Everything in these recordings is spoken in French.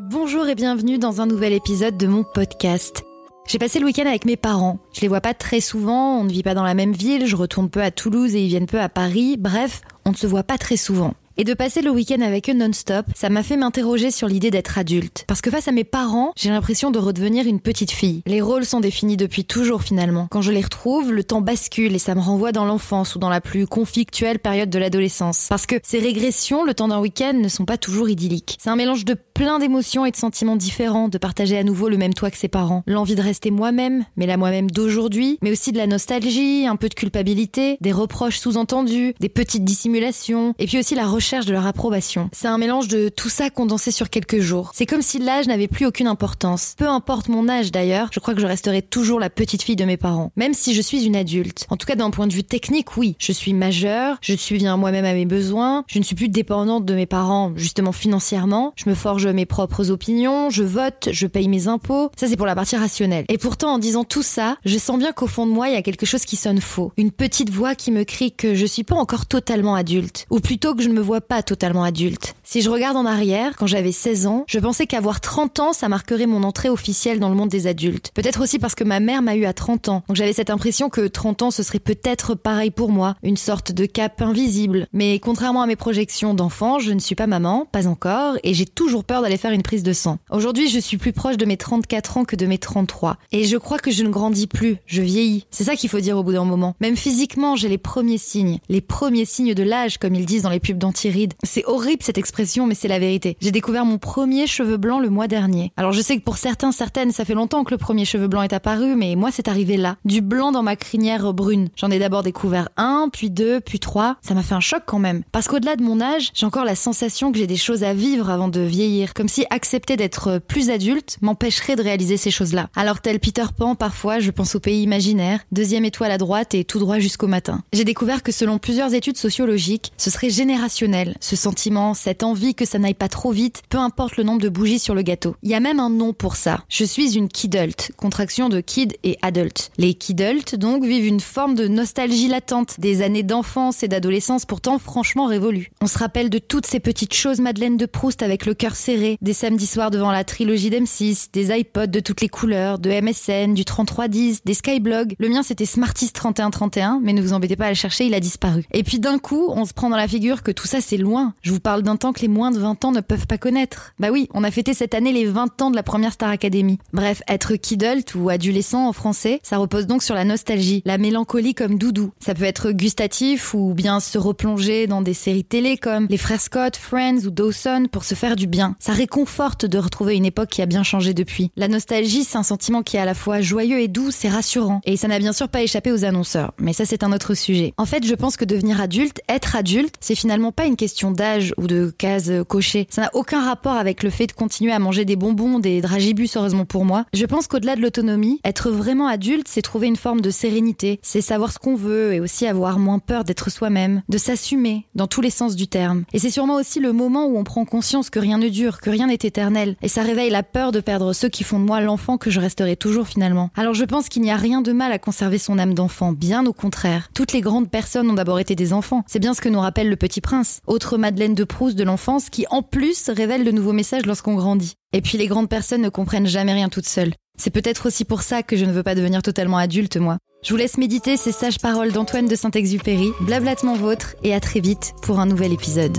Bonjour et bienvenue dans un nouvel épisode de mon podcast. J'ai passé le week-end avec mes parents. Je les vois pas très souvent, on ne vit pas dans la même ville, je retourne peu à Toulouse et ils viennent peu à Paris. Bref, on ne se voit pas très souvent. Et de passer le week-end avec eux non-stop, ça m'a fait m'interroger sur l'idée d'être adulte. Parce que face à mes parents, j'ai l'impression de redevenir une petite fille. Les rôles sont définis depuis toujours finalement. Quand je les retrouve, le temps bascule et ça me renvoie dans l'enfance ou dans la plus conflictuelle période de l'adolescence. Parce que ces régressions, le temps d'un week-end, ne sont pas toujours idylliques. C'est un mélange de plein d'émotions et de sentiments différents, de partager à nouveau le même toit que ses parents. L'envie de rester moi-même, mais la moi-même d'aujourd'hui, mais aussi de la nostalgie, un peu de culpabilité, des reproches sous-entendus, des petites dissimulations, et puis aussi la recherche de leur approbation. C'est un mélange de tout ça condensé sur quelques jours. C'est comme si l'âge n'avait plus aucune importance. Peu importe mon âge d'ailleurs, je crois que je resterai toujours la petite fille de mes parents, même si je suis une adulte. En tout cas d'un point de vue technique, oui. Je suis majeure, je subviens moi-même à mes besoins, je ne suis plus dépendante de mes parents justement financièrement, je me forge mes propres opinions, je vote, je paye mes impôts. Ça c'est pour la partie rationnelle. Et pourtant en disant tout ça, je sens bien qu'au fond de moi il y a quelque chose qui sonne faux. Une petite voix qui me crie que je suis pas encore totalement adulte. Ou plutôt que je ne me vois pas totalement adulte. Si je regarde en arrière, quand j'avais 16 ans, je pensais qu'avoir 30 ans, ça marquerait mon entrée officielle dans le monde des adultes. Peut-être aussi parce que ma mère m'a eu à 30 ans. Donc j'avais cette impression que 30 ans, ce serait peut-être pareil pour moi, une sorte de cap invisible. Mais contrairement à mes projections d'enfant, je ne suis pas maman, pas encore, et j'ai toujours peur d'aller faire une prise de sang. Aujourd'hui, je suis plus proche de mes 34 ans que de mes 33. Et je crois que je ne grandis plus, je vieillis. C'est ça qu'il faut dire au bout d'un moment. Même physiquement, j'ai les premiers signes. Les premiers signes de l'âge, comme ils disent dans les pubs d'anti c'est horrible cette expression, mais c'est la vérité. J'ai découvert mon premier cheveu blanc le mois dernier. Alors je sais que pour certains, certaines, ça fait longtemps que le premier cheveu blanc est apparu, mais moi c'est arrivé là. Du blanc dans ma crinière brune. J'en ai d'abord découvert un, puis deux, puis trois. Ça m'a fait un choc quand même. Parce qu'au-delà de mon âge, j'ai encore la sensation que j'ai des choses à vivre avant de vieillir. Comme si accepter d'être plus adulte m'empêcherait de réaliser ces choses-là. Alors tel Peter Pan, parfois je pense au pays imaginaire, deuxième étoile à droite et tout droit jusqu'au matin. J'ai découvert que selon plusieurs études sociologiques, ce serait générationnel ce sentiment, cette envie que ça n'aille pas trop vite, peu importe le nombre de bougies sur le gâteau. Il y a même un nom pour ça. Je suis une kidult, contraction de kid et adult. Les kidults, donc, vivent une forme de nostalgie latente, des années d'enfance et d'adolescence pourtant franchement révolues. On se rappelle de toutes ces petites choses Madeleine de Proust avec le cœur serré, des samedis soirs devant la trilogie d'M6, des iPods de toutes les couleurs, de MSN, du 3310, des Skyblogs. Le mien c'était Smarties 3131, mais ne vous embêtez pas à le chercher, il a disparu. Et puis d'un coup, on se prend dans la figure que tout ça c'est loin. Je vous parle d'un temps que les moins de 20 ans ne peuvent pas connaître. Bah oui, on a fêté cette année les 20 ans de la première Star Academy. Bref, être kidult ou adolescent en français, ça repose donc sur la nostalgie, la mélancolie comme doudou. Ça peut être gustatif ou bien se replonger dans des séries télé comme Les Frères Scott, Friends ou Dawson pour se faire du bien. Ça réconforte de retrouver une époque qui a bien changé depuis. La nostalgie, c'est un sentiment qui est à la fois joyeux et doux, c'est rassurant. Et ça n'a bien sûr pas échappé aux annonceurs. Mais ça, c'est un autre sujet. En fait, je pense que devenir adulte, être adulte, c'est finalement pas une question d'âge ou de cases cochées. Ça n'a aucun rapport avec le fait de continuer à manger des bonbons, des dragibus, heureusement pour moi. Je pense qu'au-delà de l'autonomie, être vraiment adulte, c'est trouver une forme de sérénité, c'est savoir ce qu'on veut et aussi avoir moins peur d'être soi-même, de s'assumer dans tous les sens du terme. Et c'est sûrement aussi le moment où on prend conscience que rien ne dure, que rien n'est éternel. Et ça réveille la peur de perdre ceux qui font de moi l'enfant que je resterai toujours finalement. Alors je pense qu'il n'y a rien de mal à conserver son âme d'enfant, bien au contraire. Toutes les grandes personnes ont d'abord été des enfants. C'est bien ce que nous rappelle le petit prince autre Madeleine de Proust de l'enfance qui en plus révèle de nouveaux messages lorsqu'on grandit. Et puis les grandes personnes ne comprennent jamais rien toutes seules. C'est peut-être aussi pour ça que je ne veux pas devenir totalement adulte, moi. Je vous laisse méditer ces sages paroles d'Antoine de Saint-Exupéry, blablatement vôtre, et à très vite pour un nouvel épisode.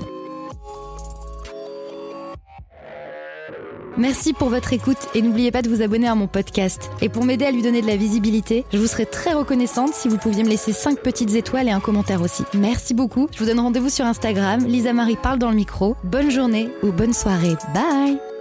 Merci pour votre écoute et n'oubliez pas de vous abonner à mon podcast. Et pour m'aider à lui donner de la visibilité, je vous serais très reconnaissante si vous pouviez me laisser 5 petites étoiles et un commentaire aussi. Merci beaucoup. Je vous donne rendez-vous sur Instagram. Lisa Marie parle dans le micro. Bonne journée ou bonne soirée. Bye